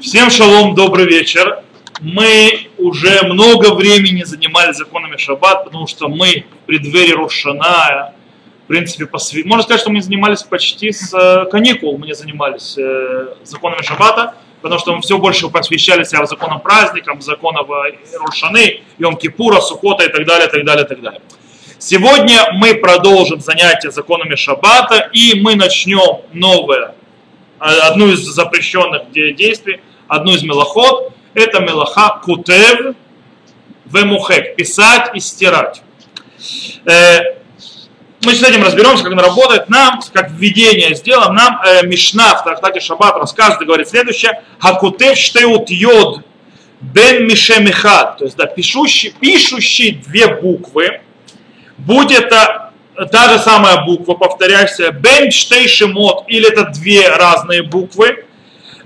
Всем шалом, добрый вечер. Мы уже много времени занимались законами Шаббат, потому что мы в преддверии Рошана, в принципе, посвя... можно сказать, что мы занимались почти с э, каникул, мы не занимались э, законами Шаббата, потому что мы все больше посвящались законам праздникам, законам Рошаны, Йом-Кипура, Сукота и так далее, так далее, так далее. Сегодня мы продолжим занятия законами Шаббата, и мы начнем новое, одну из запрещенных действий, одну из мелоход, это мелаха кутев вемухек, писать и стирать. Э, мы с этим разберемся, как она работает. Нам, как введение сделаем, нам э, Мишна в Трактате Шаббат рассказывает говорит следующее. Хакутев штеут йод бен мишемихад. То есть, да, пишущий, пишущий две буквы. Будет это та же самая буква, повторяйся, бен штейшемот, или это две разные буквы.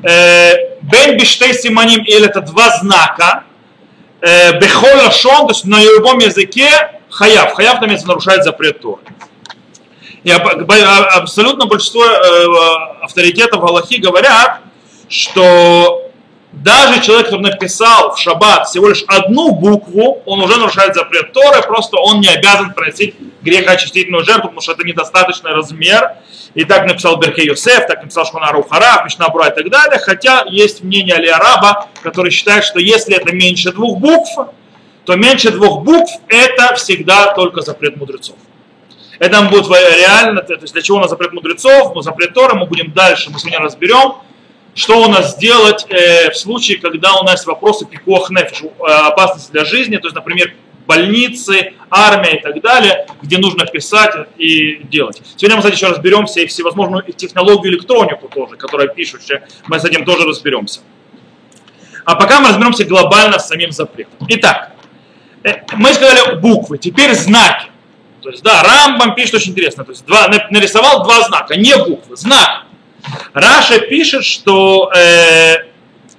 Э, бен биштей симаним, или это два знака. Э, Бехола шон, то есть на любом языке хаяв. Хаяв там нарушает запрет Торы. И абсолютно большинство э, авторитетов Галахи говорят, что даже человек, который написал в шаббат всего лишь одну букву, он уже нарушает запрет Торы, просто он не обязан приносить грехоочистительную жертву, потому что это недостаточный размер. И так написал Берке Йосеф, так написал Шхуна Рухара, Мишна Бура и так далее. Хотя есть мнение Алиараба, который считает, что если это меньше двух букв, то меньше двух букв это всегда только запрет мудрецов. Это нам будет реально, то есть для чего у нас запрет мудрецов, но запрет Тора мы будем дальше, мы сегодня разберем, что у нас делать э, в случае, когда у нас вопросы пикох нефиш, э, опасности для жизни, то есть, например, больницы, армия и так далее, где нужно писать и делать. Сегодня мы, кстати, еще разберемся и всевозможную технологию электронику тоже, которая пишущая, мы с этим тоже разберемся. А пока мы разберемся глобально с самим запретом. Итак, э, мы сказали буквы, теперь знаки. То есть, да, Рамбам пишет очень интересно. То есть, два, нарисовал два знака, не буквы, знак. Раша пишет, что э,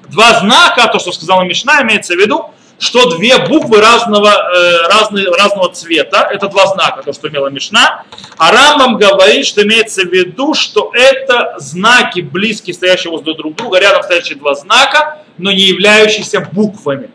два знака, то, что сказала Мишна, имеется в виду, что две буквы разного, э, разные, разного цвета, это два знака, то, что имела Мишна. А Рамбам говорит, что имеется в виду, что это знаки, близкие, стоящие возле друг друга, рядом стоящие два знака, но не являющиеся буквами.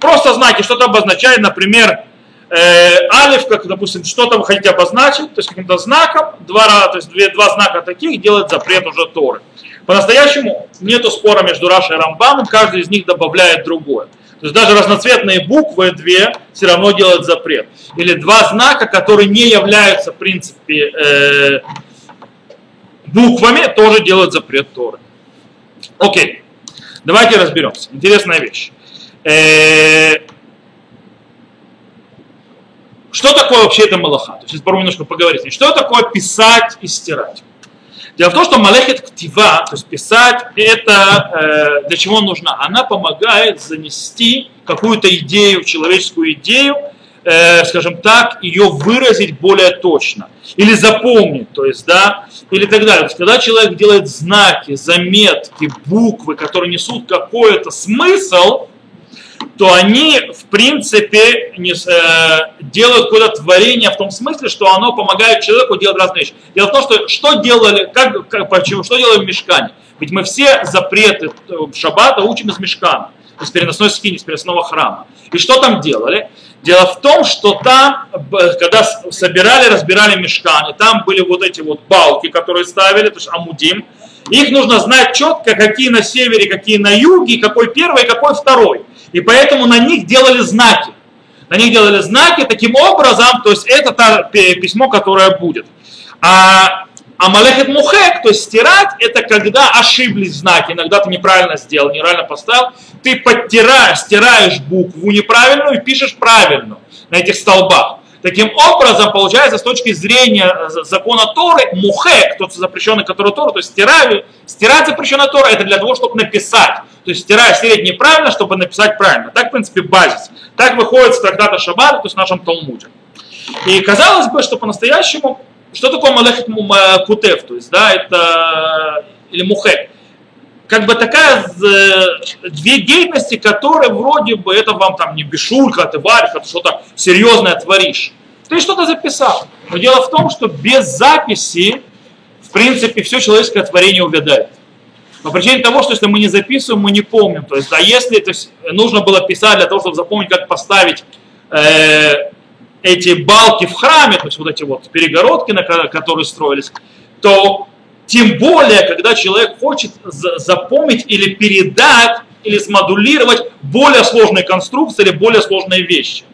Просто знаки, что-то обозначает, например, э, алиф, как, допустим, что-то вы хотите обозначить, то есть каким-то знаком, два, то есть две, два знака таких делает запрет уже Торы. По-настоящему нету спора между Рашей и Рамбамом, каждый из них добавляет другое. То есть даже разноцветные буквы две все равно делают запрет. Или два знака, которые не являются, в принципе, э, буквами, тоже делают запрет Торы. Окей, давайте разберемся. Интересная вещь. Э, что такое вообще это малаха? То есть попробуем немножко поговорить. Что такое писать и стирать? Дело в том, что малехет ктива, то есть писать, это э, для чего нужна? Она помогает занести какую-то идею, человеческую идею, э, скажем так, ее выразить более точно. Или запомнить, то есть, да, или так далее. То есть, когда человек делает знаки, заметки, буквы, которые несут какой-то смысл, то они, в принципе, не, э, делают какое-то творение в том смысле, что оно помогает человеку делать разные вещи. Дело в том, что что делали, как, как, почему, что делали в мешкане? Ведь мы все запреты э, шаббата учим из мешкана, из переносной скини, из переносного храма. И что там делали? Дело в том, что там, когда собирали, разбирали мешканы, там были вот эти вот балки, которые ставили, то есть амудим, их нужно знать четко, какие на севере, какие на юге, какой первый, какой второй. И поэтому на них делали знаки. На них делали знаки таким образом, то есть это то письмо, которое будет. А Амалехет мухек, то есть стирать, это когда ошиблись знаки. Иногда ты неправильно сделал, неправильно поставил. Ты подтираешь, стираешь букву неправильную и пишешь правильно на этих столбах. Таким образом, получается, с точки зрения э, закона Торы, мухек, тот запрещенный, который Тора, то есть стирать, стирать запрещенная Тора, это для того, чтобы написать. То есть стирать, стереть неправильно, чтобы написать правильно. Так, в принципе, базис. Так выходит с трактата Шаббата, то есть в нашем Талмуде. И казалось бы, что по-настоящему, что такое малехет кутев, то есть, да, это, или мухек как бы такая э, две деятельности, которые вроде бы это вам там не бешулька, ты варишь, ты что-то серьезное творишь. Ты что-то записал. Но дело в том, что без записи, в принципе, все человеческое творение увядает. По причине того, что если мы не записываем, мы не помним. То есть, да, если то есть, нужно было писать для того, чтобы запомнить, как поставить э, эти балки в храме, то есть вот эти вот перегородки, на которые строились, то тем более, когда человек хочет запомнить или передать, или смодулировать более сложные конструкции или более сложные вещи.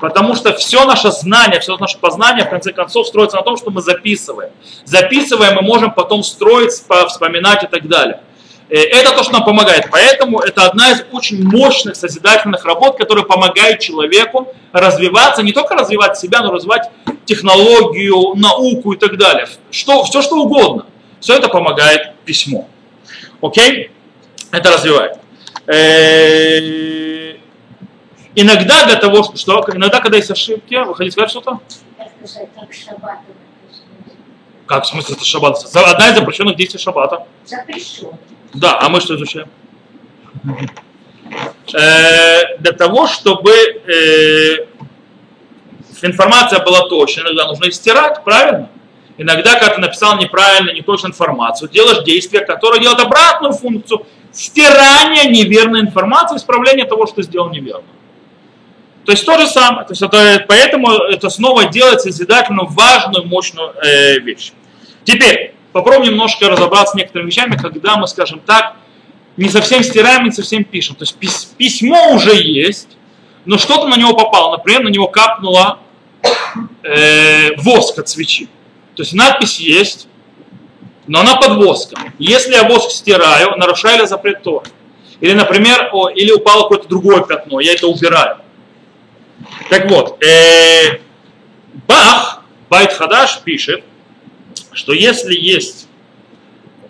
Потому что все наше знание, все наше познание, в конце концов, строится на том, что мы записываем. Записываем, мы можем потом строить, вспоминать и так далее. Э, это то, что нам помогает. Поэтому это одна из очень мощных созидательных работ, которая помогает человеку развиваться, не только развивать себя, но развивать технологию, науку и так далее. Что, все что угодно. Все это помогает письмо. Окей? Это развивает. Э, иногда для того, что иногда, когда есть ошибки, вы хотите сказать что-то? Как в смысле это шаббат? Одна из запрещенных действий шаббата. Запрещен. Да, а мы что изучаем? Э, для того, чтобы э, информация была точной, иногда нужно стирать, правильно? Иногда, когда ты написал неправильно, не точную информацию, делаешь действие, которое делает обратную функцию стирания неверной информации, исправления того, что ты сделал неверно. То есть то же самое. То есть это, поэтому это снова делает созидательную, важную, мощную э, вещь. Теперь попробуем немножко разобраться с некоторыми вещами, когда мы, скажем так, не совсем стираем, не совсем пишем. То есть письмо уже есть, но что-то на него попало. Например, на него капнула э, воск от свечи. То есть надпись есть, но она под воском. Если я воск стираю, нарушаю ли запрет Тора? Или, например, о, или упало какое-то другое пятно, я это убираю. Так вот, э, Бах, Байт Хадаш пишет, что если есть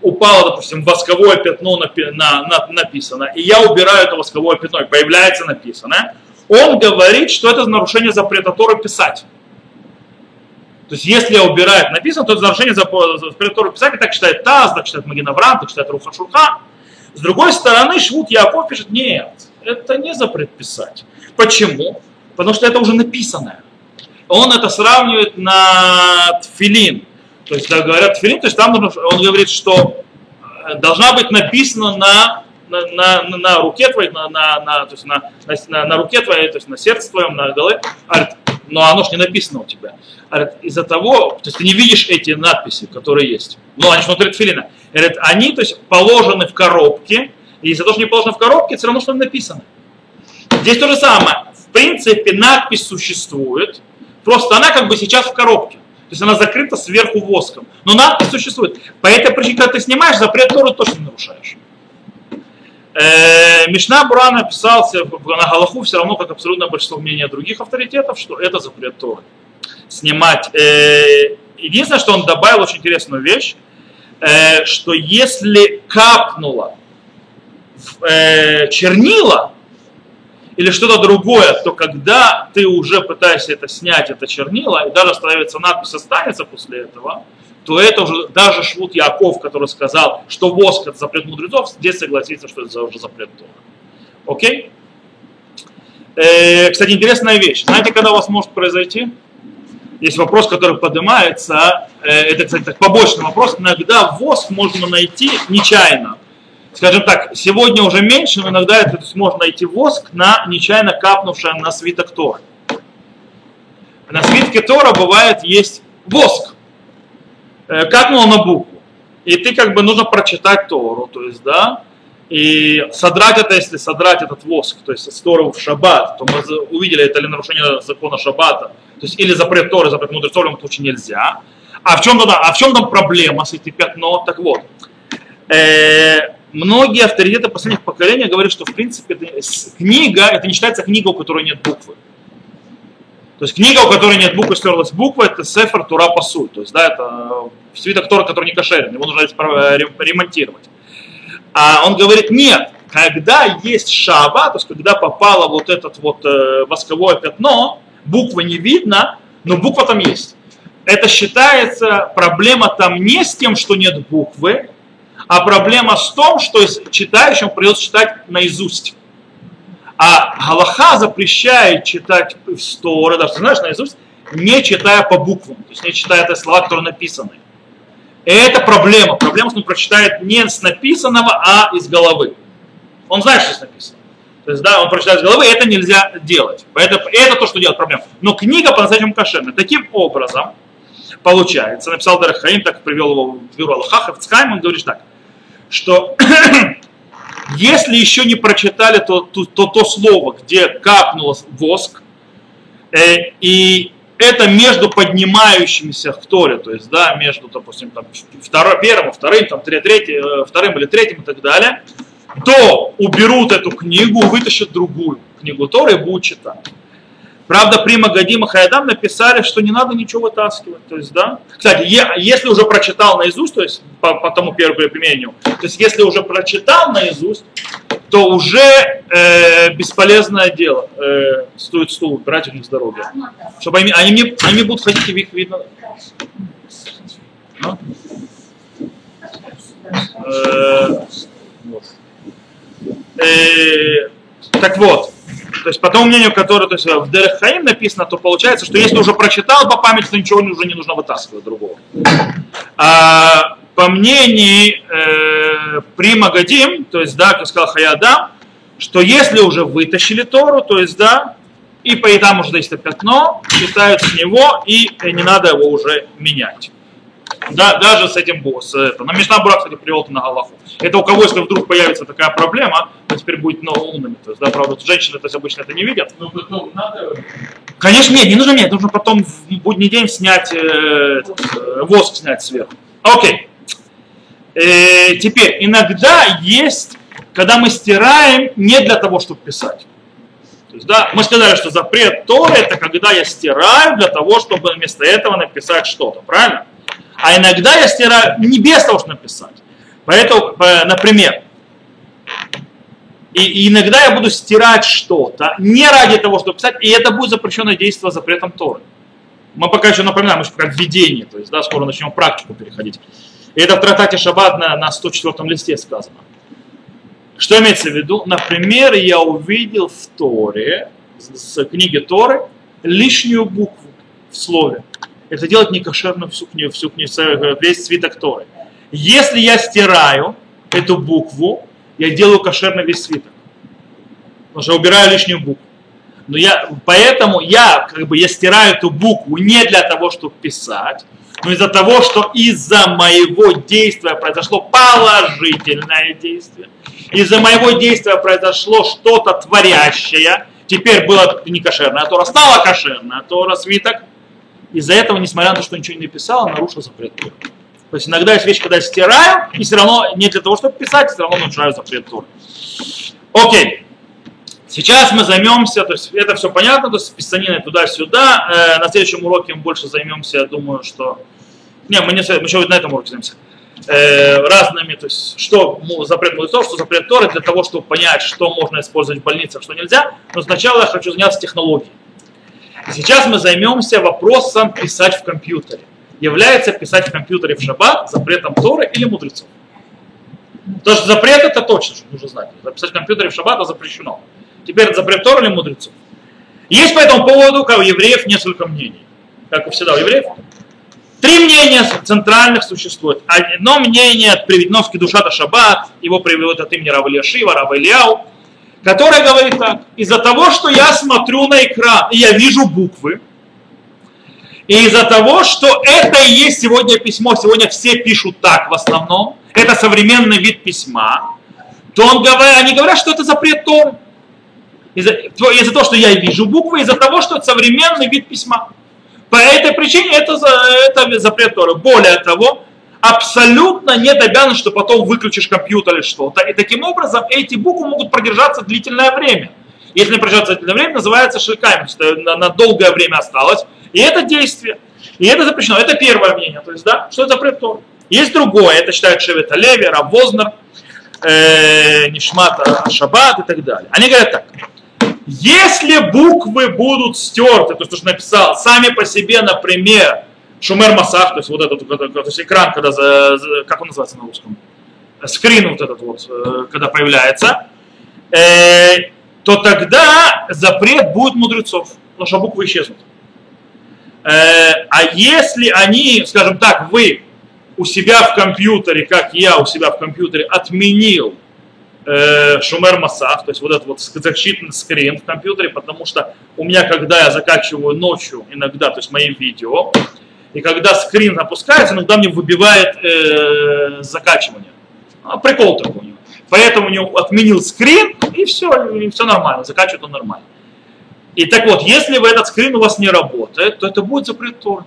упало, допустим, восковое пятно на, на, на, написано, и я убираю это восковое пятно, и появляется написано, он говорит, что это нарушение запрета Торы писать. То есть, если я убираю написано, то это нарушение запрета Торы писать, и так считает Таз, так считает Магинаврам, так считает Руха Шурха. С другой стороны, Швуд Яков пишет, нет, это не запрет писать. Почему? Потому что это уже написанное. Он это сравнивает на тфилин. То есть, когда говорят тфилин, то есть там он говорит, что э, должна быть написано на, на, на, на руке твоей, на, на, на, то есть на, на, на руке твоей, то есть на сердце твоем, на голове, но оно же не написано у тебя. Из-за того, то есть ты не видишь эти надписи, которые есть. Ну, они же внутри тфилина. Они, то есть, положены в коробке, и из-за того, что не положено в коробке, все равно что написано. Здесь то же самое. В принципе, надпись существует, просто она как бы сейчас в коробке. Есть она закрыта сверху воском. Но надпись существует. По этой причине, когда ты снимаешь, запрет Торы точно нарушаешь. Э, Мишна Бура написался на Галаху все равно, как абсолютно большинство мнения других авторитетов, что это запрет Торы. Снимать. Э, единственное, что он добавил очень интересную вещь, э, что если капнуло в чернила, или что-то другое, то когда ты уже пытаешься это снять, это чернила, и даже становится надпись останется после этого, то это уже даже Швуд Яков, который сказал, что воск это запрет мудрецов, здесь согласится, что это уже запрет Тора. Окей? Э, кстати, интересная вещь. Знаете, когда у вас может произойти? Есть вопрос, который поднимается. Э, это, кстати, так, побочный вопрос. Иногда воск можно найти нечаянно скажем так, сегодня уже меньше, но иногда это можно найти воск на нечаянно капнувшее на свиток Тора. На свитке Тора бывает есть воск. Э, капнул на букву. И ты как бы нужно прочитать Тору, то есть, да, и содрать это, если содрать этот воск, то есть Тору в шаббат, то мы увидели, это ли нарушение закона шаббата, то есть или запрет Торы, запрет мудрецов, в этом случае нельзя. А в чем, а в чем там проблема с этим пятно? Так вот, э, многие авторитеты последних поколений говорят, что в принципе это, книга, это не считается книга, у которой нет буквы. То есть книга, у которой нет буквы, стерлась буква, это Сефер Тура Пасуль. То есть, да, это свиток Тора, который не кошерен, его нужно ремонтировать. А он говорит, нет, когда есть шаба, то есть когда попало вот это вот э, восковое пятно, буквы не видно, но буква там есть. Это считается, проблема там не с тем, что нет буквы, а проблема с том, что читающим придется читать наизусть. А Галаха запрещает читать в Торы, даже знаешь, наизусть, не читая по буквам, то есть не читая те слова, которые написаны. И это проблема. Проблема, что он прочитает не с написанного, а из головы. Он знает, что здесь написано. То есть, да, он прочитает с головы, это нельзя делать. Поэтому это то, что делает проблема. Но книга по-настоящему кошерная. Таким образом, получается, написал Дарахаим, так привел его в бюро Аллаха, Хавцхайм, он говорит так, что если еще не прочитали то, то, то, то слово, где капнул воск, э, и это между поднимающимися в Торе, то есть, да, между, допустим, там, второ, первым, вторым, там, третьим, э, вторым или третьим и так далее, то уберут эту книгу, вытащат другую книгу Торы и будут читать. Правда, при Магадима Хаядам написали, что не надо ничего вытаскивать. То есть, да. Кстати, если уже прочитал наизусть, то есть по, по тому первому применению, то есть если уже прочитал наизусть, то уже э, бесполезное дело. Э, стоит стул брать них с дороги. Чтобы они, они, они будут ходить, и их видно. Ну? Э, э, так вот, то есть по тому мнению, которое то есть, в Дерехаим написано, то получается, что если уже прочитал по памяти, то ничего уже не нужно вытаскивать другого. А, по мнению э, при Магадим, то есть, да, как сказал Хаядам, что если уже вытащили Тору, то есть, да, и по там уже есть пятно, считают с него, и не надо его уже менять. Да, даже с этим босс. Это. Но Мишна Бура, кстати, привел это на Галаху. Это у кого, если вдруг появится такая проблема, то теперь будет ну, умными. То есть, да, правда, женщины то есть, обычно это не видят. Но потом надо... Конечно, нет, не нужно менять. Нужно потом в будний день снять, э, э, воск снять сверху. Окей. Э, теперь, иногда есть, когда мы стираем не для того, чтобы писать. То есть, да, мы сказали, что запрет Торы это когда я стираю для того, чтобы вместо этого написать что-то, правильно? А иногда я стираю не без того, чтобы написать. Поэтому, например, и, иногда я буду стирать что-то не ради того, чтобы писать, и это будет запрещенное действие запретом Торы. Мы пока еще напоминаем, еще как введение, то есть да, скоро начнем практику переходить. И это в трактате Шаббат на, на 104 листе сказано. Что имеется в виду? Например, я увидел в Торе, с книги Торы, лишнюю букву в слове это делать не кошерно всю книгу, всю книгу, весь свиток Торы. Если я стираю эту букву, я делаю кошерно весь свиток. Потому что убираю лишнюю букву. Но я, поэтому я, как бы, я стираю эту букву не для того, чтобы писать, но из-за того, что из-за моего действия произошло положительное действие, из-за моего действия произошло что-то творящее, теперь было не кошерное, а Тора стала кошерная, а Тора свиток из-за этого, несмотря на то, что ничего не написал, нарушил запрет Торы. То есть иногда есть вещи, когда я стираю, и все равно не для того, чтобы писать, все равно нарушаю запрет Торы. Окей. Сейчас мы займемся, то есть это все понятно, то есть писанина туда-сюда. Э, на следующем уроке мы больше займемся, я думаю, что... Не, мы, не, мы еще на этом уроке займемся. Э, разными, то есть что запрет мудрецов, что запрет Торы, для того, чтобы понять, что можно использовать в больницах, что нельзя. Но сначала я хочу заняться технологией. Сейчас мы займемся вопросом писать в компьютере. Является писать в компьютере в шаббат запретом Торы или мудрецов? Потому что запрет это точно, что нужно знать. Записать в компьютере в шаббат запрещено. Теперь запрет Торы или мудрецов? Есть по этому поводу, как у евреев, несколько мнений. Как и всегда у евреев. Три мнения центральных существует. Одно мнение приведено в Кедушата Шаббат, его приведут от имени Рава Ильяшива, Рава Ильяу, который говорит так, из-за того, что я смотрю на экран, и я вижу буквы, и из-за того, что это и есть сегодня письмо, сегодня все пишут так в основном, это современный вид письма, то он говорит, они говорят, что это запрет Торы. Из-за, из-за того, что я вижу буквы, из-за того, что это современный вид письма. По этой причине это, это запрет Торы. Более того, абсолютно нет обязанности, что потом выключишь компьютер или что-то. И таким образом эти буквы могут продержаться длительное время. Если не продержаться длительное время, называется шелками, что на, на долгое время осталось. И это действие. И это запрещено. Это первое мнение. То есть, да, что это запрет Тор. Есть другое, это считают Шевета Леви, Равознер, э, Нишмат Шаббат и так далее. Они говорят так. Если буквы будут стерты, то есть то, что написал, сами по себе, например, Шумер Масах, то есть вот этот то есть экран, когда, за, как он называется на русском? Скрин вот этот вот, э, когда появляется, э, то тогда запрет будет мудрецов, потому что буквы исчезнут. Э, а если они, скажем так, вы у себя в компьютере, как я у себя в компьютере отменил э, шумер массах, то есть вот этот вот защитный скрин в компьютере, потому что у меня, когда я закачиваю ночью иногда, то есть мои видео, и когда скрин опускается, иногда мне выбивает э, закачивание. А, прикол такой у него. Поэтому у него отменил скрин, и все, и все нормально, закачивает он нормально. И так вот, если в этот скрин у вас не работает, то это будет запрет. То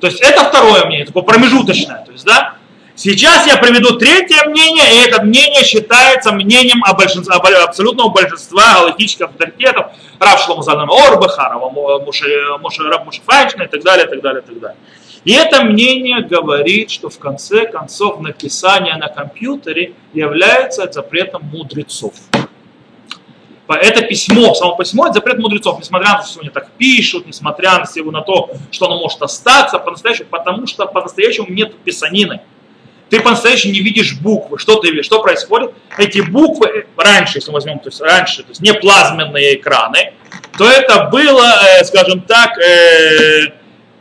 есть это второе мнение, такое промежуточное. То есть, да, Сейчас я приведу третье мнение, и это мнение считается мнением абсолютного большинства галактических авторитетов, Рав Шломазалана Орбаха, Рава Муше, Муше, Рав Файншна и так далее, и так далее, и так далее. И это мнение говорит, что в конце концов написание на компьютере является запретом мудрецов. Это письмо, само письмо, это запрет мудрецов, несмотря на то, что сегодня так пишут, несмотря на, всего на то, что оно может остаться по-настоящему, потому что по-настоящему нет писанины ты по-настоящему не видишь буквы. Что ты видишь? Что происходит? Эти буквы э, раньше, если мы возьмем, то есть раньше, то есть не плазменные экраны, то это было, э, скажем так, э,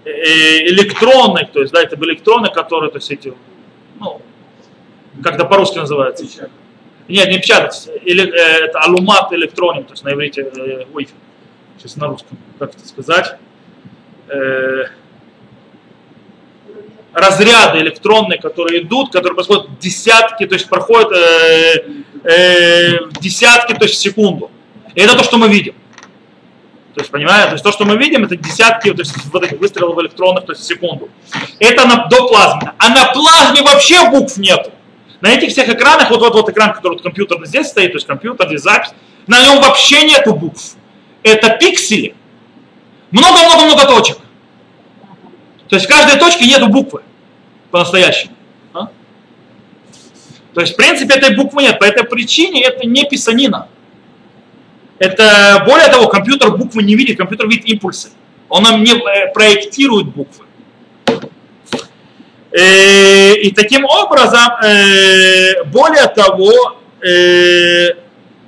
электронные, то есть, да, это были электроны, которые, то есть эти, ну, как это по-русски называется? Нет, не печатать, или, это алумат электроник, то есть на иврите, ой, сейчас на русском, как это сказать, разряды электронные, которые идут, которые происходят десятки, то есть проходят э, э, десятки, то есть в секунду. И это то, что мы видим. То есть, понимаете, то есть то, что мы видим, это десятки то есть, вот этих выстрелов электронных, то есть в секунду. Это на, до плазмы. А на плазме вообще букв нету. На этих всех экранах, вот вот вот экран, который вот компьютерный здесь стоит, то есть компьютер, здесь запись, на нем вообще нету букв. Это пиксели. Много-много-много точек. То есть в каждой точке нету буквы по-настоящему. А? То есть, в принципе, этой буквы нет. По этой причине это не писанина. Это, более того, компьютер буквы не видит, компьютер видит импульсы. Он нам не э, проектирует буквы. Э, и таким образом, э, более того,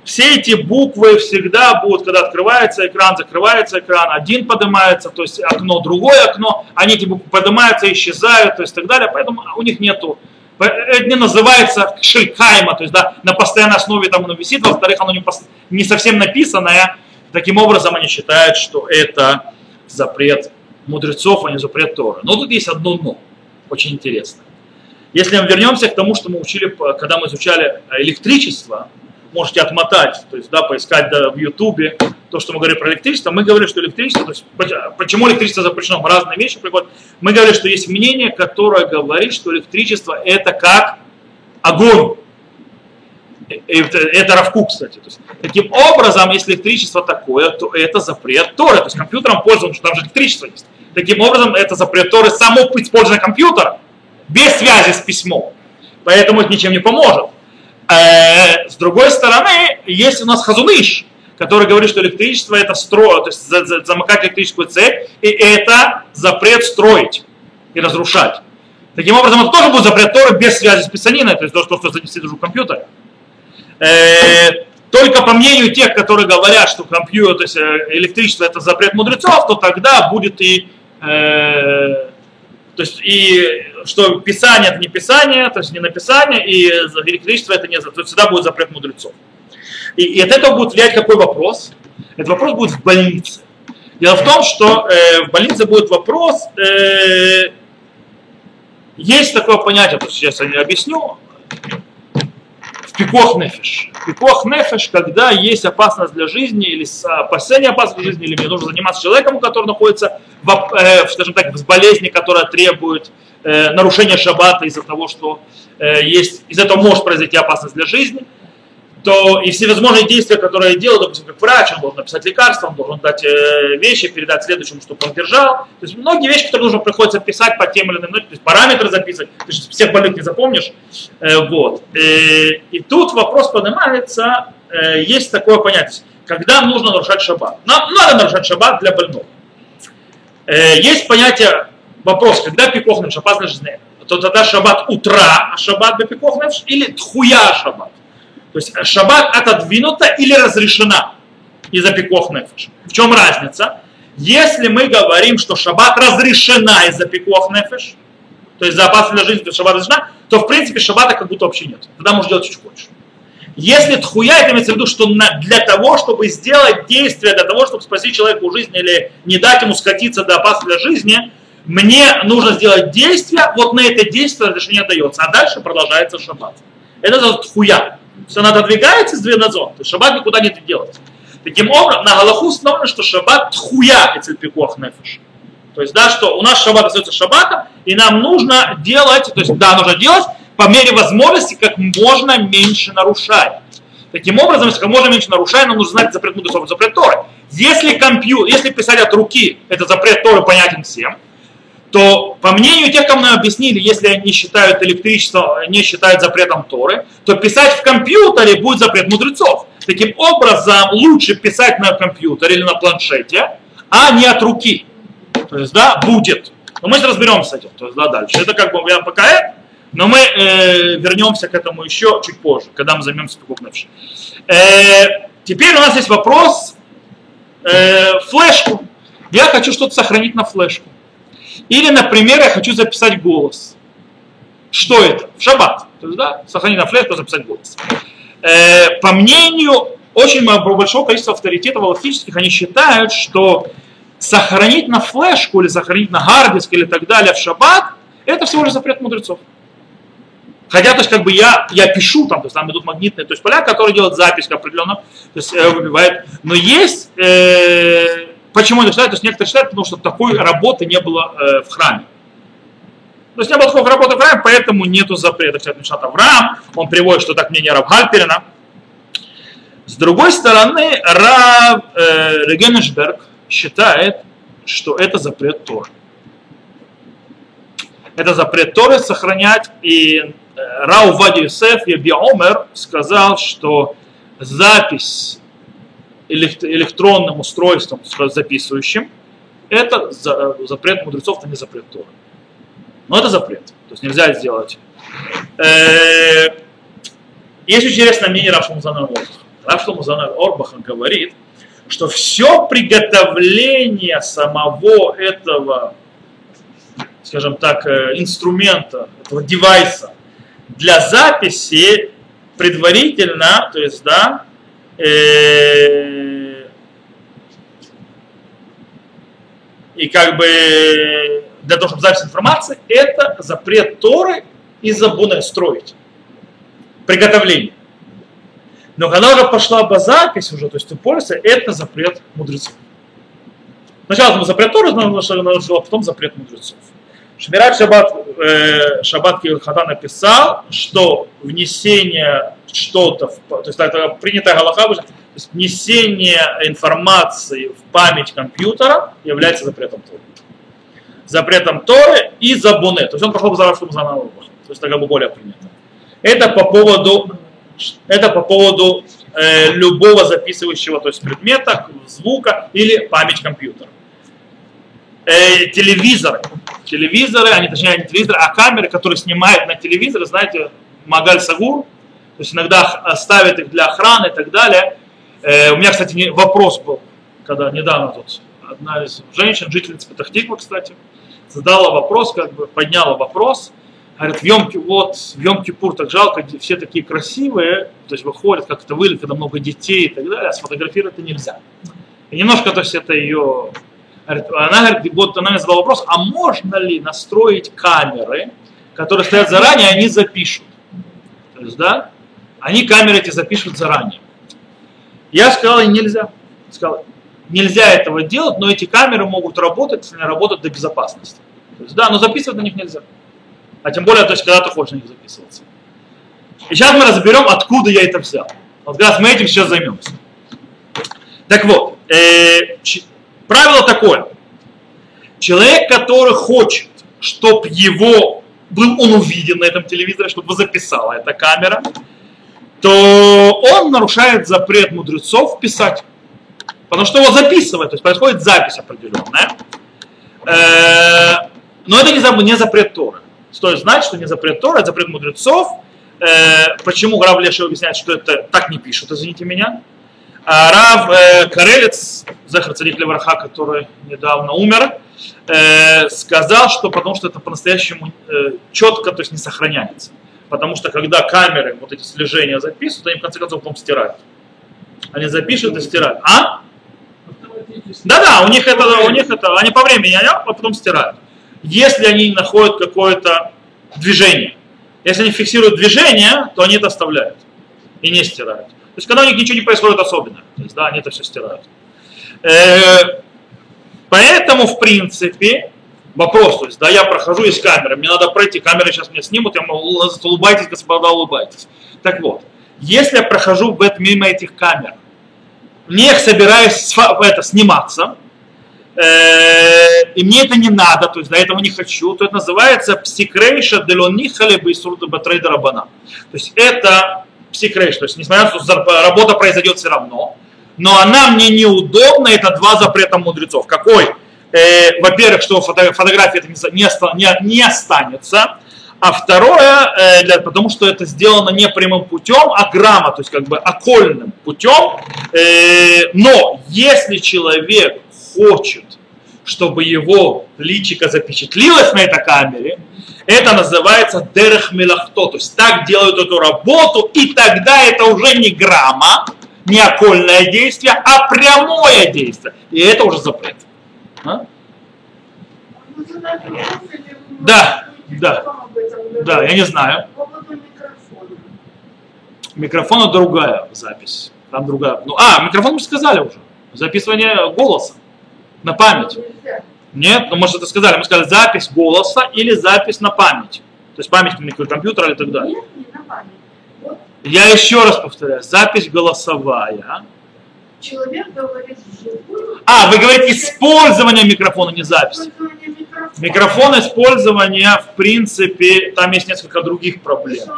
все эти буквы всегда будут, когда открывается экран, закрывается экран, один поднимается, то есть окно, другое окно, они эти буквы поднимаются, исчезают, то есть так далее, поэтому у них нету, это не называется шелькайма, то есть да, на постоянной основе там оно висит, во-вторых, оно не, не совсем написанное, таким образом они считают, что это запрет мудрецов, а не запрет Тора. Но тут есть одно но, очень интересно. Если мы вернемся к тому, что мы учили, когда мы изучали электричество, можете отмотать, то есть, да, поискать да, в Ютубе то, что мы говорим про электричество. Мы говорили, что электричество, то есть, почему электричество запрещено, разные вещи приходят. Мы говорили, что есть мнение, которое говорит, что электричество это как огонь. Это, Равку, кстати. То есть, таким образом, если электричество такое, то это запрет Торы. То есть компьютером пользуемся, там же электричество есть. Таким образом, это запрет Торы само использование компьютера, без связи с письмом. Поэтому это ничем не поможет. Э, с другой стороны, есть у нас Хазуныш, который говорит, что электричество это строить, то есть замыкать электрическую цепь, и это запрет строить и разрушать. Таким образом, это тоже будет запрет Торы без связи с писаниной, то есть то, что занесет в компьютер. Э, только по мнению тех, которые говорят, что компьютер, то есть э, электричество это запрет мудрецов, то тогда будет и то есть и что Писание это не Писание, то есть не написание, и электричество это не то есть всегда будет запрет мудрецов. И, и от этого будет влиять какой вопрос? Этот вопрос будет в больнице. Дело в том, что э, в больнице будет вопрос, э, есть такое понятие, сейчас я объясню, в пикох нефиш. Пикох нефиш, когда есть опасность для жизни или опасение опасности для жизни, или мне нужно заниматься человеком, который находится в, э, скажем так, в болезни, которая требует э, нарушения шаббата из-за того, что э, есть, из этого может произойти опасность для жизни то и всевозможные действия, которые я делаю, допустим, как врач, он должен написать лекарство, он должен дать э, вещи, передать следующему, чтобы он держал. То есть многие вещи, которые нужно приходится писать по тем или иным, то есть параметры записывать, ты же всех больных не запомнишь. Э, вот. Э, и тут вопрос поднимается, есть такое понятие, когда нужно нарушать шаббат. Нам надо нарушать шаббат для больного. Есть понятие, вопрос, когда пикох на шаббат жизни, то тогда шаббат утра, а шаббат бепикох или тхуя шаббат. То есть шаббат отодвинута или разрешена из-за пикох нефеш. В чем разница? Если мы говорим, что шаббат разрешена из-за пикуах нефеш, то есть за опасность для жизни, то шаббат разрешена, то в принципе шаббата как будто вообще нет. Тогда можешь делать, что хочешь. Если тхуя, это имеется в виду, что для того, чтобы сделать действие, для того, чтобы спасти человеку жизнь или не дать ему скатиться до опасности для жизни, мне нужно сделать действие, вот на это действие разрешение дается, а дальше продолжается шаббат. Это тхуя. То есть она отодвигается из двеназон, то есть шаббат никуда не делается. Таким образом, на Галаху установлено, что шаббат тхуя эцель пикуах нефеш. То есть, да, что у нас шаббат остается шаббатом, и нам нужно делать, то есть, да, нужно делать по мере возможности как можно меньше нарушать. Таким образом, если как можно меньше нарушать, нам нужно знать запрет мудрецов запрет Торы. Если компьютер, если писать от руки, это запрет Торы понятен всем, то по мнению тех, кому нам объяснили, если они считают электричество, не считают запретом Торы, то писать в компьютере будет запрет мудрецов. Таким образом, лучше писать на компьютере или на планшете, а не от руки. То есть, да, будет. Но мы разберемся с этим, то есть, да, дальше. Это как бы я пока но мы э, вернемся к этому еще чуть позже, когда мы займемся покупневшим. Э, теперь у нас есть вопрос э, флешку. Я хочу что-то сохранить на флешку. Или, например, я хочу записать голос. Что это? В шаббат. То есть, да, сохранить на флешку, записать голос. Э, по мнению очень большого количества авторитетов галактических, они считают, что сохранить на флешку или сохранить на гардиск или так далее в шаббат, это всего лишь запрет мудрецов. Хотя, то есть, как бы я, я пишу там, то есть там идут магнитные то есть, поля, которые делают запись определенно, то есть э, выбивает. Но есть, э, почему они считают, то есть некоторые считают, потому что такой работы не было э, в храме. То есть не было такой работы в храме, поэтому нету запрета. Кстати, Мишат Авраам, он приводит, что так мнение Рав Гальперина. С другой стороны, Рав э, Регенешберг считает, что это запрет Торы. Это запрет Торы сохранять, и Рау Вади Юсеф сказал, что запись электронным устройством, записывающим, это запрет мудрецов, это не запрет Тора. Но это запрет. То есть нельзя сделать. Э, есть интересное мнение Раф Шлумзана Орбаха. Раф Шлумзана Орбаха говорит, что все приготовление самого этого, скажем так, э, инструмента, этого девайса, для записи предварительно, то есть, да, э, и как бы для того, чтобы запись информации, это запрет Торы и забуны строить. Приготовление. Но когда уже пошла бы запись уже, то есть ты это запрет мудрецов. Сначала это запрет Торы, а потом запрет мудрецов. Шмират Шаббат, э, Шаббат Килхада написал, что внесение что-то, то есть это принятая галаха, то есть внесение информации в память компьютера является запретом Торы. Запретом Торы и забуне. То есть он пошел по Заравшему Заналу. То есть это как бы более принято. Это по поводу, это по поводу э, любого записывающего, то есть предмета, звука или память компьютера э, телевизоры. Телевизоры, они, точнее, не телевизоры, а камеры, которые снимают на телевизоры, знаете, Магаль Сагур, то есть иногда ставят их для охраны и так далее. Э, у меня, кстати, вопрос был, когда недавно тут одна из женщин, жительница Петахтиква, кстати, задала вопрос, как бы подняла вопрос, говорит, в Йом, вот, в Йом Кипур так жалко, все такие красивые, то есть выходят, как это выглядит, когда много детей и так далее, а сфотографировать это нельзя. И немножко, то есть это ее она говорит, вот она мне задала вопрос, а можно ли настроить камеры, которые стоят заранее, они запишут. То есть, да, они камеры эти запишут заранее. Я сказал, нельзя. Сказал, нельзя этого делать, но эти камеры могут работать, если они работают до безопасности. То есть, да, но записывать на них нельзя. А тем более, то есть, когда ты хочешь на них записываться. И сейчас мы разберем, откуда я это взял. Вот раз мы этим сейчас займемся. Так вот, э, Правило такое. Человек, который хочет, чтобы его был он увиден на этом телевизоре, чтобы записала эта камера, то он нарушает запрет мудрецов писать. Потому что его записывают, то есть происходит запись определенная. Э, но это не запрет Тора. Стоит знать, что не запрет Тора, это запрет мудрецов. Э, почему Грав Леша объясняет, что это так не пишут, извините меня. А Рав э, Карелец, Захар Царик который недавно умер, э, сказал, что потому что это по-настоящему э, четко, то есть не сохраняется. Потому что когда камеры вот эти слежения записывают, они в конце концов потом стирают. Они запишут и стирают. А? Да-да, у них это, у них это, они по времени, а потом стирают. Если они находят какое-то движение, если они фиксируют движение, то они это оставляют и не стирают. То есть когда у них ничего не происходит особенного, то есть, да, они это все стирают. Э, поэтому, в принципе, вопрос, то есть, да, я прохожу из камеры, мне надо пройти, камеры сейчас меня снимут, я могу, улыбайтесь, господа, улыбайтесь. Так вот, если я прохожу мимо этих камер, не собираюсь это, сниматься, э, и мне это не надо, то есть до этого не хочу, то это называется псикрейша делонихале бейсурда батрейда рабана. То есть это псикрейш, то есть несмотря на то, что работа произойдет все равно, но она мне неудобна, это два запрета мудрецов. Какой? Э, во-первых, что фото, фотография не, не, не останется, а второе, э, для, потому что это сделано не прямым путем, а грамма, то есть как бы окольным путем. Э, но если человек хочет, чтобы его личико запечатлилось на этой камере, это называется дерех мелахто, то есть так делают эту работу, и тогда это уже не грамма, не окольное действие, а прямое действие. И это уже запрет. А? Да, да, да, я не знаю. Микрофона другая запись. Там другая. Ну, а, микрофон мы сказали уже. Записывание голоса на память. Нет, ну может это сказали. Мы сказали запись голоса или запись на память. То есть память микрокомпьютера или так далее. Нет, не на память. Вот. Я еще раз повторяю, запись голосовая. Человек говорит вживую. А, вы говорите использование микрофона, не запись. Использование микрофона. Микрофон использования, в принципе, там есть несколько других проблем.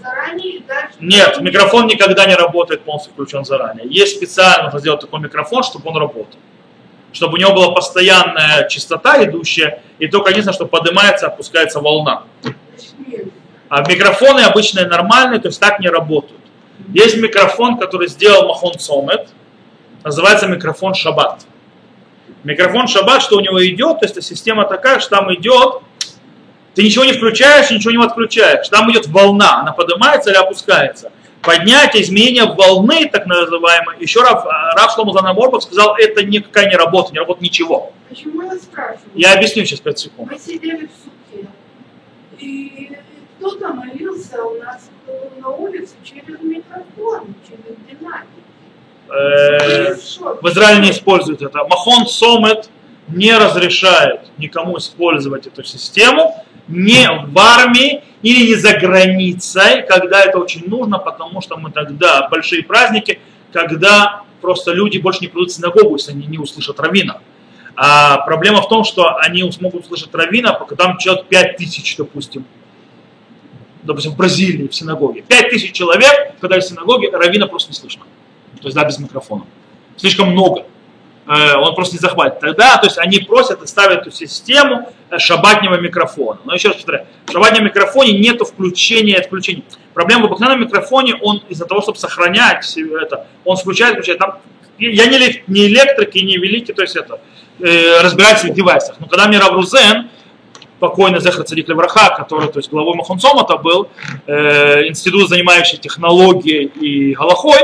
Заранее, Нет, микрофон никогда не работает полностью включен заранее. Есть специально сделать такой микрофон, чтобы он работал чтобы у него была постоянная частота идущая, и только единственное, что поднимается, опускается волна. А микрофоны обычные нормальные, то есть так не работают. Есть микрофон, который сделал Махон Сомет, называется микрофон Шаббат. Микрофон Шаббат, что у него идет, то есть система такая, что там идет, ты ничего не включаешь, ничего не отключаешь. Там идет волна, она поднимается или опускается поднятие, изменение волны, так называемое, еще раз Раф Шломо Занаморбов сказал, это никакая не работа, не работает ничего. Почему я спрашиваю? Я объясню сейчас 5 секунд. Мы сидели в суде, и кто-то молился у нас на улице через микрофон, через динамик. Э, в Израиле не используют это. Махон Сомет не разрешает никому использовать эту систему, не в армии или не за границей, когда это очень нужно, потому что мы тогда большие праздники, когда просто люди больше не придут в синагогу, если они не услышат равина. А проблема в том, что они смогут услышать равина, пока там человек 5 тысяч, допустим, допустим, в Бразилии, в синагоге. 5 тысяч человек, когда в синагоге, равина просто не слышно. То есть, да, без микрофона. Слишком много. Э, он просто не захватит. Тогда, то есть они просят и ставят эту систему э, шабатнего микрофона. Но еще раз повторяю, в шабатном микрофоне нет включения и отключения. Проблема в обыкновенном микрофоне, он из-за того, чтобы сохранять это, он включает, включает. Там, я не, не электрик и не великий, то есть это, э, разбираюсь в девайсах. Но когда Мирав Рузен, покойный Зехар Цадик Левраха, который то есть, главой Махонсомата был, э, институт, занимающий технологией и галахой,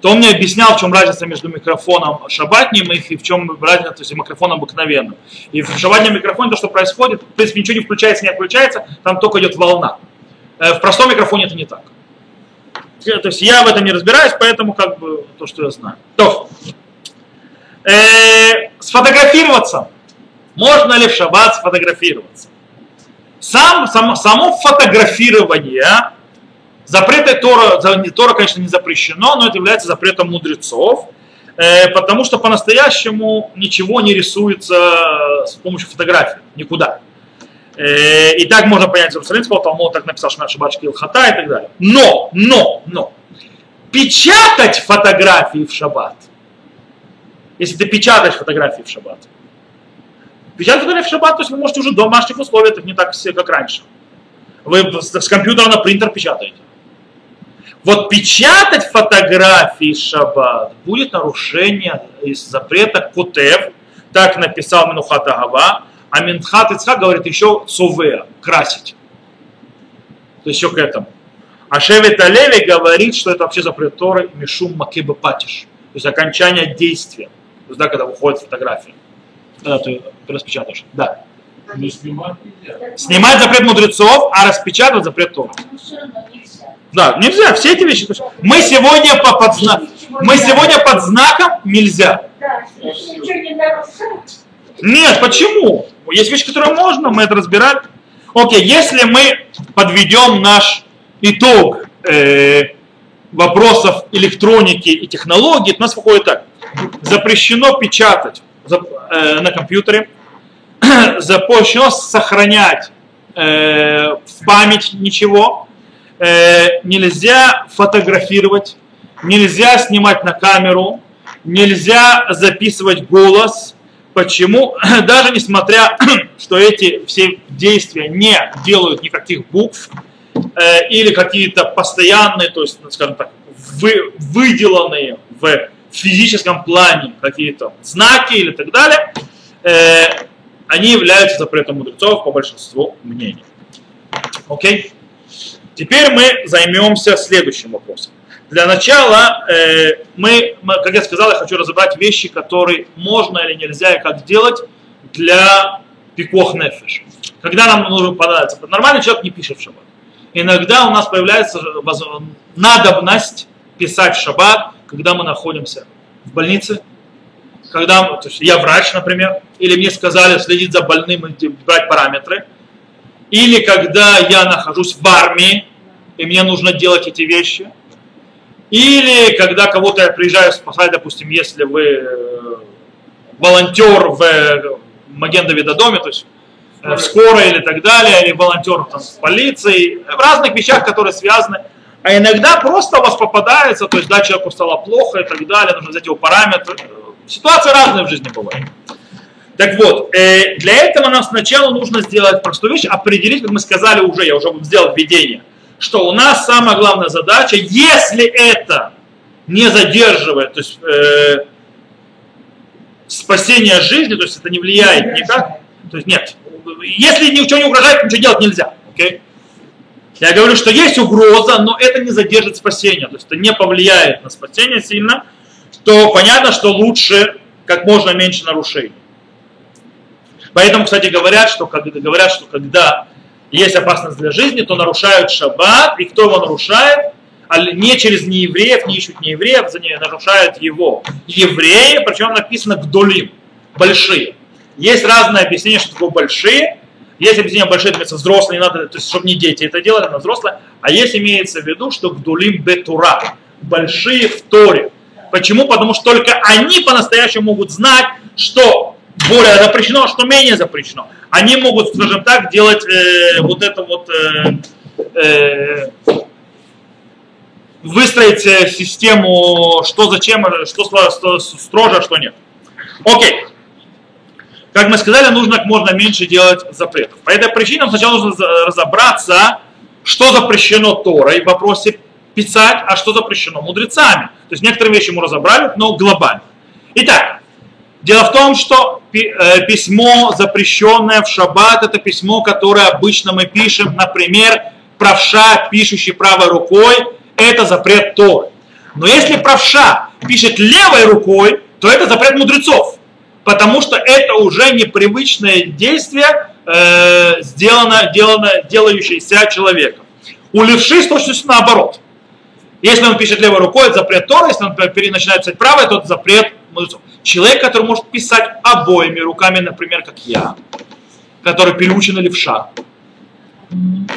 то он мне объяснял, в чем разница между микрофоном шабатним и в чем разница, то есть микрофоном обыкновенным. И в шабатном микрофоне то, что происходит, в принципе, ничего не включается, не отключается, там только идет волна. Э, в простом микрофоне это не так. То есть я в этом не разбираюсь, поэтому как бы то, что я знаю. То, э, сфотографироваться. Можно ли в шаббат сфотографироваться? Сам, само, само фотографирование Запреты Тора, Тора, конечно, не запрещено, но это является запретом мудрецов, э, потому что по-настоящему ничего не рисуется с помощью фотографий, никуда. Э, и так можно понять Иерусалимского Талмуда, так написал Шмар Шабачки Илхата и так далее. Но, но, но, печатать фотографии в шаббат, если ты печатаешь фотографии в шаббат, печатать фотографии в шаббат, то есть вы можете уже в домашних условиях, это не так все, как раньше. Вы с компьютера на принтер печатаете. Вот печатать фотографии шаббат будет нарушение из запрета кутев, так написал Минухат Агава, а Минхат Ицхак говорит еще сове, красить. То есть еще к этому. А Шевет Алеви говорит, что это вообще запрет Торы Мишум Макеба Патиш. То есть окончание действия. То есть, да, когда выходит фотография. Когда ты распечатаешь. Да. Не снимать нельзя. Снимать запрет мудрецов, а распечатывать запрет Торы. Да, нельзя, все эти вещи. Мы сегодня по, под знак, мы сегодня под знаком нельзя. Нет, почему? Есть вещи, которые можно, мы это разбирали. Окей, если мы подведем наш итог э, вопросов электроники и технологий, то у нас выходит так. Запрещено печатать зап- э, на компьютере, запрещено сохранять э, в память ничего, э, нельзя фотографировать, нельзя снимать на камеру, нельзя записывать голос. Почему? Даже несмотря, что эти все действия не делают никаких букв э, или какие-то постоянные, то есть, ну, скажем так, вы, выделанные в физическом плане какие-то знаки или так далее, э, они являются запретом мудрецов по большинству мнений. Окей? Теперь мы займемся следующим вопросом. Для начала э, мы, как я сказал, я хочу разобрать вещи, которые можно или нельзя и как делать для пикох нефиш. Когда нам нужно понадобится. Нормальный человек не пишет в шаббат. Иногда у нас появляется воз- надобность писать в шаббат, когда мы находимся в больнице, когда то есть я врач, например, или мне сказали следить за больным и брать параметры, или когда я нахожусь в армии, и мне нужно делать эти вещи, или когда кого-то я приезжаю спасать, допустим, если вы э, волонтер в э, Маген Давида доме, то есть э, в скорой или так далее, или волонтер там, в полиции, в разных вещах, которые связаны. А иногда просто у вас попадается, то есть да, человеку стало плохо и так далее, нужно взять его параметры. Ситуации разные в жизни бывают. Так вот, э, для этого нам сначала нужно сделать простую вещь, определить, как мы сказали уже, я уже сделал введение, что у нас самая главная задача, если это не задерживает, то есть э, спасение жизни, то есть это не влияет никак, то есть нет, если ничего не угрожает, ничего делать нельзя, окей? Я говорю, что есть угроза, но это не задержит спасение, то есть это не повлияет на спасение сильно, то понятно, что лучше как можно меньше нарушений. Поэтому, кстати, говорят, что, когда, говорят, что когда есть опасность для жизни, то нарушают шаббат, и кто его нарушает, а не через неевреев, не ищут неевреев, за не нарушают его евреи, причем написано гдолим, большие. Есть разные объяснения, что такое большие. Есть объяснение большие, это имеется взрослые, не надо, то есть, чтобы не дети это делали, но взрослые. А есть имеется в виду, что гдулим бетура, большие в Торе. Почему? Потому что только они по-настоящему могут знать, что более запрещено, а что менее запрещено. Они могут, скажем так, делать э, вот это вот, э, э, выстроить э, систему, что зачем, э, что строже, а что нет. Окей. Как мы сказали, нужно как можно меньше делать запретов. По этой причине нам сначала нужно разобраться, что запрещено Торой в вопросе писать, а что запрещено мудрецами. То есть некоторые вещи мы разобрали, но глобально. Итак, дело в том, что э, письмо, запрещенное в шаббат, это письмо, которое обычно мы пишем, например, правша, пишущий правой рукой, это запрет Торы. Но если правша пишет левой рукой, то это запрет мудрецов, потому что это уже непривычное действие, э, сделано, сделано, делающееся человеком. У левши с наоборот. Если он пишет левой рукой, это запрет Тора, если он начинает писать правой, то это запрет мудрецов. Человек, который может писать обоими руками, например, как я, который переучен левша.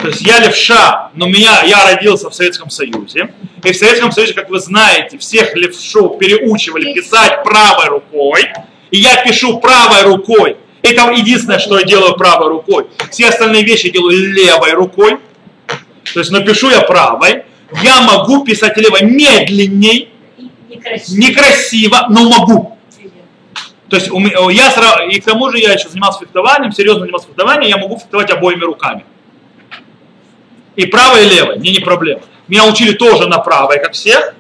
То есть я левша, но меня, я родился в Советском Союзе. И в Советском Союзе, как вы знаете, всех левшу переучивали писать правой рукой. И я пишу правой рукой. Это единственное, что я делаю правой рукой. Все остальные вещи я делаю левой рукой. То есть напишу я правой. Я могу писать левой медленней, Некрасиво. некрасиво, но могу. То есть я и к тому же я еще занимался фехтованием, серьезно занимался фехтованием, я могу фехтовать обоими руками. И правой, и левой, мне не проблема. Меня учили тоже на правой, как всех,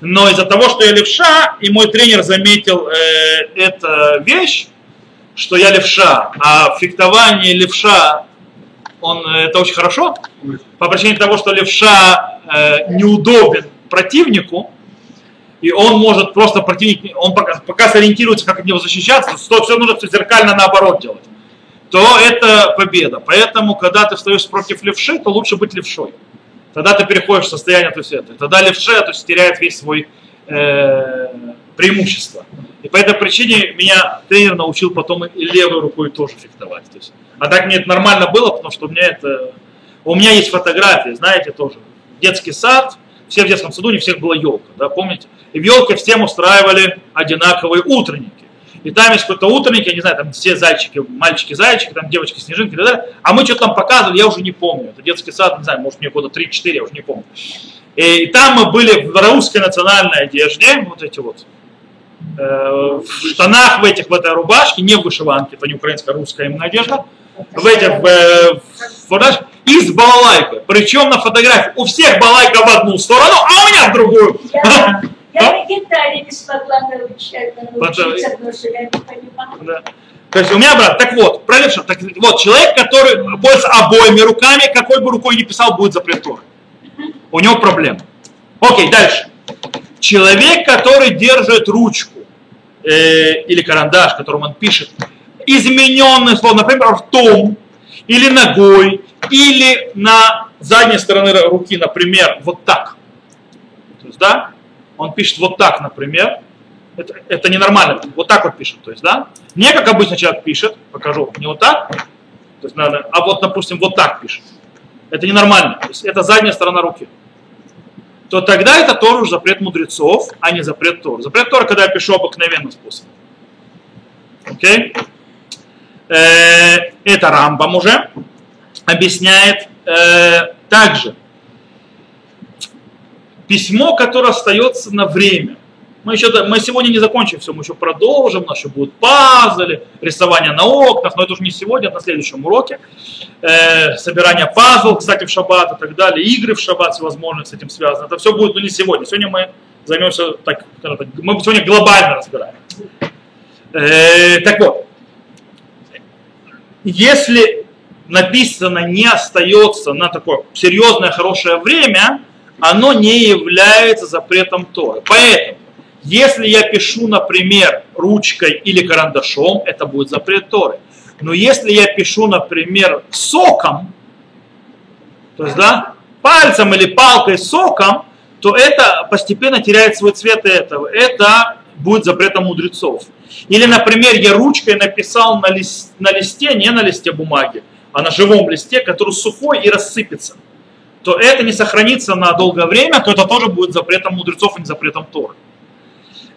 но из-за того, что я левша, и мой тренер заметил э, эту вещь, что я левша, а фехтование левша, он, э, это очень хорошо, по причине того, что левша э, неудобен противнику, и он может просто противник, он пока, пока сориентируется, как от него защищаться, то все нужно все зеркально наоборот делать, то это победа. Поэтому, когда ты встаешь против левши, то лучше быть левшой. Тогда ты переходишь в состояние, то есть это. Тогда левша, то есть теряет весь свой э, преимущество. И по этой причине меня тренер научил потом и левой рукой тоже фехтовать. То есть, а так мне это нормально было, потому что у меня это... У меня есть фотографии, знаете, тоже. Детский сад, все в детском саду, не всех была елка, да, помните? И в елке всем устраивали одинаковые утренники. И там есть какой-то утренник, я не знаю, там все зайчики, мальчики-зайчики, там девочки-снежинки и так. А мы что-то там показывали, я уже не помню. Это детский сад, не знаю, может мне года 3-4, я уже не помню. И там мы были в русской национальной одежде, вот эти вот, э, в штанах в этих, в этой рубашке, не в вышиванке, это не украинская, русская именно одежда, в этих, э, в, и с балалайкой. Причем на фотографии у всех балалайка в одну сторону, а у меня в другую. Я, я на гитаре не смогла научиться, научиться потому что я не понимала. Да. То есть у меня брат, так вот, правильно, так вот, человек, который пользуется обоими руками, какой бы рукой ни писал, будет запрет Торы. У него проблема. Окей, дальше. Человек, который держит ручку э, или карандаш, которым он пишет, измененное слово, например, ртом, или ногой, или на задней стороны руки, например, вот так. То есть, да, он пишет вот так, например, это, это ненормально, вот так вот пишет, то есть, да, не как обычно человек пишет, покажу, не вот так, то есть надо, а вот, допустим, вот так пишет. Это ненормально, то есть это задняя сторона руки. То тогда это тоже запрет мудрецов, а не запрет Тор. Запрет Тор, когда я пишу обыкновенным способом. Окей? Э, это Рамбам уже объясняет э, также письмо, которое остается на время. Мы, еще, мы сегодня не закончим все, мы еще продолжим, еще будут пазли, рисование на окнах, но это уже не сегодня, это на следующем уроке. Э, собирание пазл, кстати, в шаббат и так далее, игры в шаббат всевозможные с этим связаны. Это все будет, но не сегодня. Сегодня мы займемся, так, мы сегодня глобально разбираем. Э, так вот, если написано не остается на такое серьезное, хорошее время, оно не является запретом Торы. Поэтому, если я пишу, например, ручкой или карандашом, это будет запрет Торы. Но если я пишу, например, соком, то есть, да, пальцем или палкой соком, то это постепенно теряет свой цвет этого. Это будет запретом мудрецов. Или, например, я ручкой написал на, лист, на листе, не на листе бумаги, а на живом листе, который сухой и рассыпется, то это не сохранится на долгое время, то это тоже будет запретом мудрецов, а не запретом Торы.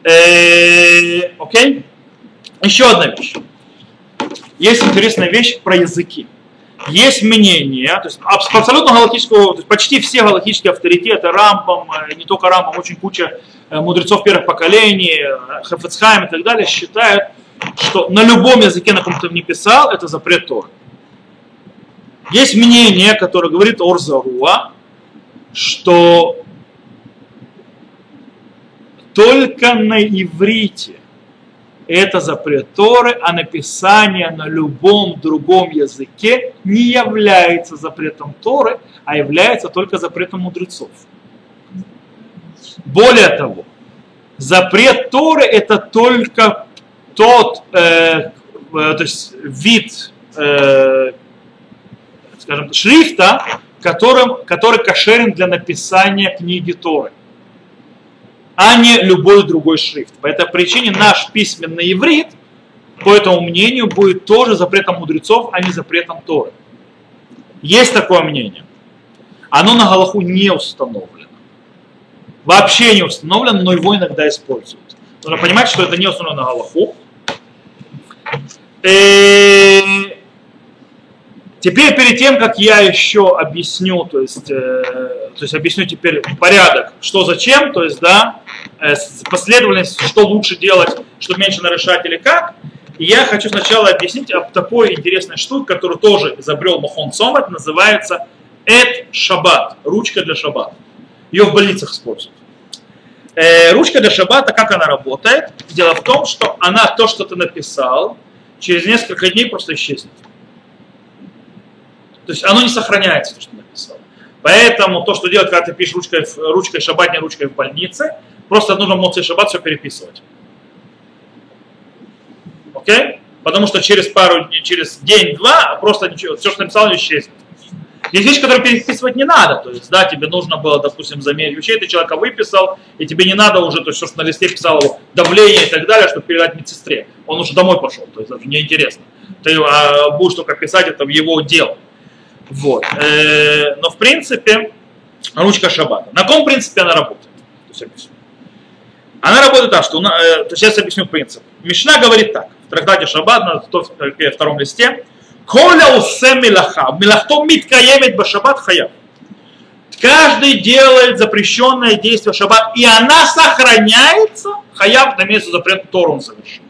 Э, окей? Еще одна вещь. Есть интересная вещь про языки. Есть мнение, то есть абсолютно галактического, то есть почти все галактические авторитеты, Рамбам, э, не только Рамбам, очень куча Э, мудрецов первых поколений, Хафецхайм и так далее, считают, что на любом языке, на каком ты не писал, это запрет Торы. Есть мнение, которое говорит Орзаруа, что только на иврите это запрет Торы, а написание на любом другом языке не является запретом Торы, а является только запретом мудрецов. Более того, запрет Торы это только тот э, э, то есть вид, э, скажем, шрифта, которым, который кошерен для написания книги Торы, а не любой другой шрифт. По этой причине наш письменный иврит, по этому мнению, будет тоже запретом мудрецов, а не запретом Торы. Есть такое мнение. Оно на Галаху не установлено вообще не установлен, но его иногда используют. Нужно понимать, что это не установлено на Галаху. Теперь перед тем, как я еще объясню, то есть, э, то есть объясню теперь порядок, что зачем, то есть, да, э, последовательность, что лучше делать, что меньше нарушать или как, я хочу сначала объяснить об такой интересной штуке, которую тоже изобрел Махон Сомат, называется Эд Шаббат, ручка для шаббата. Ее в больницах используют. Э, ручка для шаббата, как она работает? Дело в том, что она то, что ты написал, через несколько дней просто исчезнет. То есть оно не сохраняется, то, что написал. Поэтому то, что делать, когда ты пишешь ручкой, ручкой шаббатной ручкой в больнице, просто нужно в Моцей шаббат все переписывать. Окей? Потому что через пару дней, через день-два просто ничего, все, что написал, исчезнет. Есть вещи, которые переписывать не надо. То есть, да, тебе нужно было, допустим, замерить вещей, ты человека выписал, и тебе не надо уже, то есть, все, что на листе писал давление и так далее, чтобы передать медсестре. Он уже домой пошел, то есть, это неинтересно. Ты а, будешь только писать это в его дело. Вот. Э, но, в принципе, ручка шабата. На каком принципе она работает? То есть, она работает так, что, э, сейчас объясню принцип. Мишна говорит так, в трактате Шаббат на втором листе, Коля усе милаха, милахто миткаемет башабат хаяв. Каждый делает запрещенное действие шаббат, и она сохраняется, хаяв, на место запрет Тору он совершил.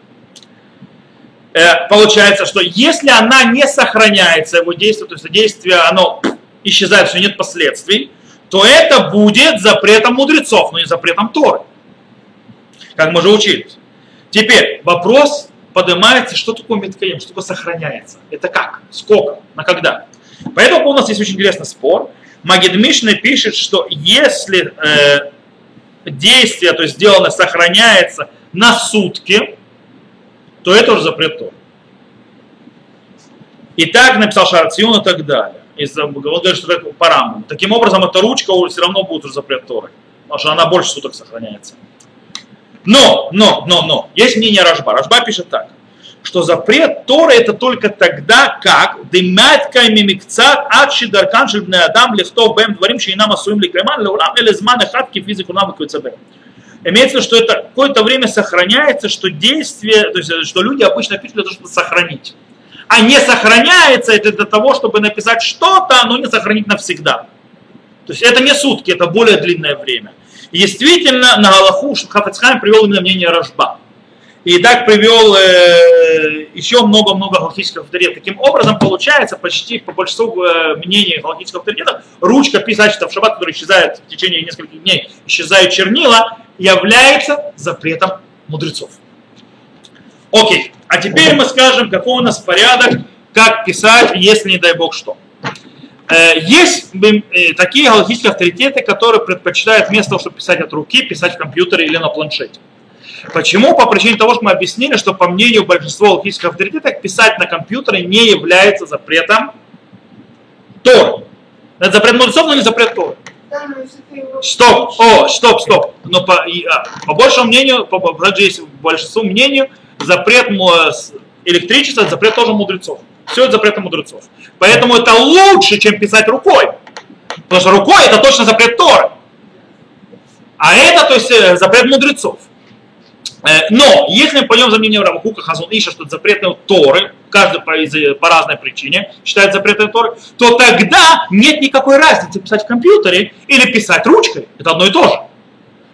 Э, получается, что если она не сохраняется, его действие, то есть действие, оно исчезает, что нет последствий, то это будет запретом мудрецов, но не запретом Торы как мы уже учились. Теперь вопрос поднимается, что такое меткаем, что такое сохраняется. Это как? Сколько? На когда? Поэтому у нас есть очень интересный спор. Магид Мишна пишет, что если э, действие, то есть сделанное, сохраняется на сутки, то это уже запрет Тор. И так написал Шарцион и так далее. Из, он говорит, что это по рамбам. Таким образом, эта ручка все равно будет уже запрет Торы. Потому что она больше суток сохраняется. Но, но, но, но, есть мнение Рожба. Рожба пишет так, что запрет Торы это только тогда, как дымят каймимикцат ад шидаркан шельбне адам лихтов бэм дворим шейнам асуим ликайман леурам или зман эхатки физику нам Имеется в виду, что это какое-то время сохраняется, что действие, то есть что люди обычно пишут для того, чтобы сохранить. А не сохраняется это для того, чтобы написать что-то, но не сохранить навсегда. То есть это не сутки, это более длинное время. И действительно, на Галаху Хафацхайм привел именно мнение Рожба. И так привел э, еще много-много галактических авторитетов. Таким образом, получается, почти по большинству э, мнений галактических авторитетов, ручка писательства в шаббат, который исчезает в течение нескольких дней, исчезают чернила, является запретом мудрецов. Окей, а теперь мы скажем, какой у нас порядок, как писать, если не дай бог что. Э, есть э, такие галактические авторитеты, которые предпочитают вместо того, чтобы писать от руки, писать в компьютере или на планшете. Почему? По причине того, что мы объяснили, что по мнению большинства галактических авторитетов писать на компьютере не является запретом Тор. Это запрет мудрецов, но не запрет Тор. Стоп, о, стоп, стоп. Но по, и, а, по большему мнению, по, по, есть большинству мнению, запрет электричества, запрет тоже мудрецов. Все это запрет мудрецов. Поэтому это лучше, чем писать рукой. Потому что рукой это точно запрет Торы. А это, то есть, э, запрет мудрецов. Э, но, если мы пойдем за мнением Рамахука Хазун Иша, что это запреты Торы, каждый по, по разной причине считает запреты Торы, то тогда нет никакой разницы писать в компьютере или писать ручкой. Это одно и то же.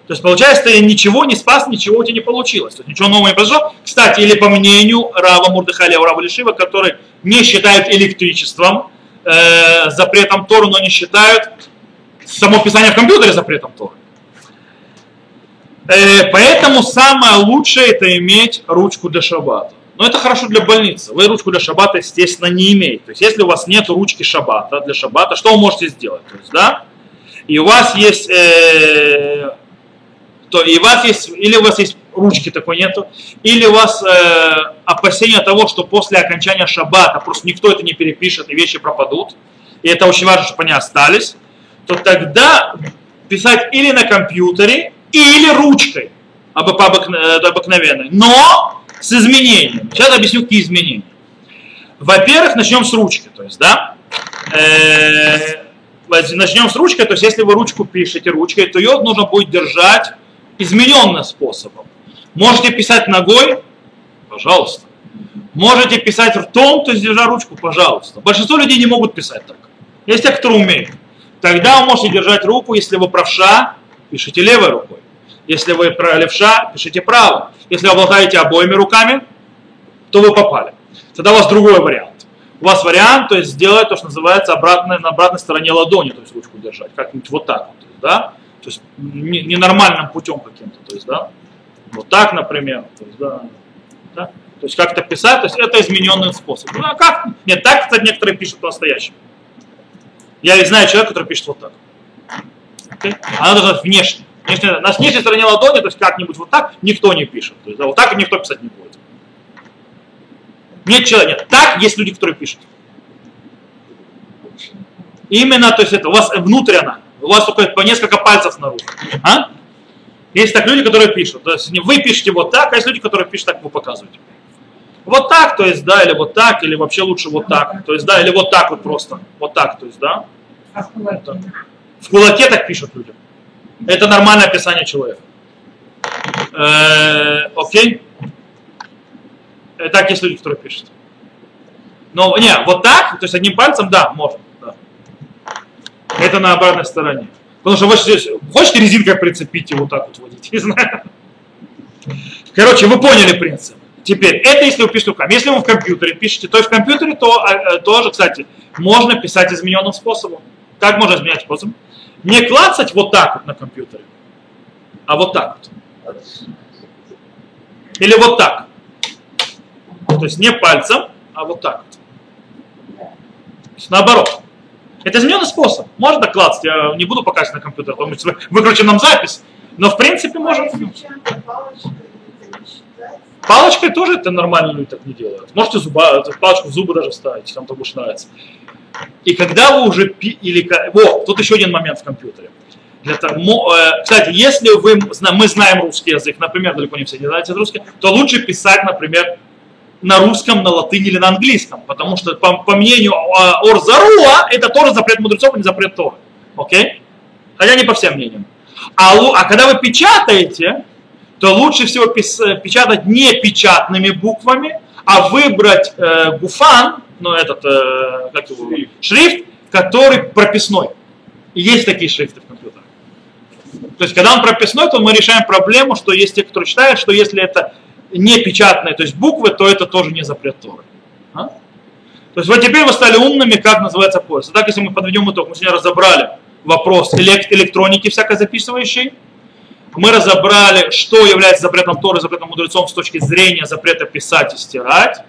То есть, получается, ты ничего не спас, ничего у тебя не получилось. То есть, ничего нового не произошло. Кстати, или по мнению Рава Мурдыхаля Рава Лишива, который не считают электричеством э, запретом Тору, но не считают само писание в компьютере запретом Тору. Э, поэтому самое лучшее это иметь ручку для шаббата. Но это хорошо для больницы. Вы ручку для шаббата, естественно, не имеете. То есть, если у вас нет ручки шаббата для шаббата, что вы можете сделать? То есть, да? И у вас есть э, то и у вас есть, или у вас есть ручки такой нету, или у вас э, опасение того, что после окончания шаббата просто никто это не перепишет и вещи пропадут, и это очень важно, чтобы они остались, то тогда писать или на компьютере, или ручкой обыкновенной, но с изменением. Сейчас объясню, какие изменения. Во-первых, начнем с ручки, то есть, да, э, начнем с ручкой, то есть, если вы ручку пишете ручкой, то ее нужно будет держать измененным способом. Можете писать ногой, пожалуйста. Можете писать ртом, то есть держа ручку, пожалуйста. Большинство людей не могут писать так. Есть те, кто умеют. Тогда вы можете держать руку, если вы правша, пишите левой рукой. Если вы левша, пишите правой. Если вы обладаете обоими руками, то вы попали. Тогда у вас другой вариант. У вас вариант, то есть сделать то, что называется обратной, на обратной стороне ладони, то есть ручку держать, как-нибудь вот так вот, да? То есть не- ненормальным путем каким-то. То есть, да, вот так, например. То есть, да, да. То есть как-то писать, то есть это измененный способ. Ну а как? Нет, так, кстати, некоторые пишут по-настоящему. Я знаю человека, который пишет вот так. Окей? Она должна быть внешне. Внешне- На внешней стороне ладони, то есть как-нибудь вот так, никто не пишет. То есть, да, вот так никто писать не будет. Нет человека, нет. Так есть люди, которые пишут. Именно, то есть это у вас внутренно, у вас только по несколько пальцев снаружи. А? Есть так люди, которые пишут. То есть вы пишете вот так, а есть люди, которые пишут так, вы показываете. Вот так, то есть, да, или вот так, или вообще лучше вот так. То есть, да, или вот так вот просто. Вот так, то есть, да. В кулаке? В кулаке так пишут люди. Это нормальное описание человека. Э, Окей? Э, Так есть люди, которые пишут. Но не, вот так, то есть одним пальцем, да, можно. да. Это на обратной стороне. Потому что здесь, хочете резинкой прицепить и вот так вот водить, не знаю. Короче, вы поняли принцип. Теперь, это если вы пишете руками. Если вы в компьютере пишете, то и в компьютере то, э, тоже, кстати, можно писать измененным способом. Как можно изменять способ? Не клацать вот так вот на компьютере, а вот так вот. Или вот так. То есть не пальцем, а вот так вот. Наоборот. Это измененный способ. Можно клацать, я не буду показывать на компьютер, потому что выключим нам запись. Но в принципе можно. палочкой, тоже это нормально люди так не делают. Можете зуба, палочку в зубы даже вставить, если вам так уж нравится. И когда вы уже пи- или вот тут еще один момент в компьютере. Для того, э, кстати, если вы мы знаем русский язык, например, далеко не все не знаете русский, то лучше писать, например, на русском, на латыни или на английском, потому что по, по мнению э, Орзаруа это тоже запрет мудрецов, а не запрет Торы. Окей? Хотя не по всем мнениям. А, а когда вы печатаете, то лучше всего пис- э, печатать не печатными буквами, а выбрать э, гуфан, ну этот, э, как его, шрифт, который прописной. И есть такие шрифты в компьютерах. То есть, когда он прописной, то мы решаем проблему, что есть те, которые считают, что если это не печатные, то есть буквы, то это тоже не запрет Торы. А? То есть вот теперь вы стали умными, как называется поиск. Итак, если мы подведем итог, мы сегодня разобрали вопрос элект- электроники всякой записывающей, мы разобрали, что является запретом Торы, запретом мудрецом с точки зрения запрета писать и стирать.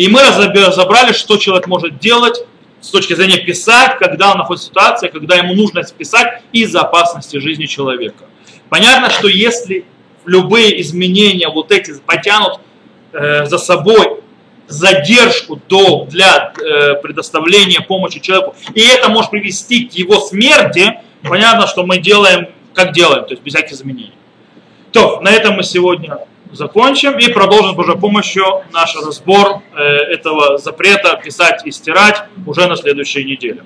И мы разобра- разобрали, что человек может делать с точки зрения писать, когда он находится в ситуации, когда ему нужно писать из-за опасности жизни человека. Понятно, что если любые изменения вот эти потянут э, за собой задержку до, для э, предоставления помощи человеку, и это может привести к его смерти, понятно, что мы делаем, как делаем, то есть без всяких изменений. То, на этом мы сегодня закончим и продолжим с помощью наш разбор э, этого запрета писать и стирать уже на следующей неделе.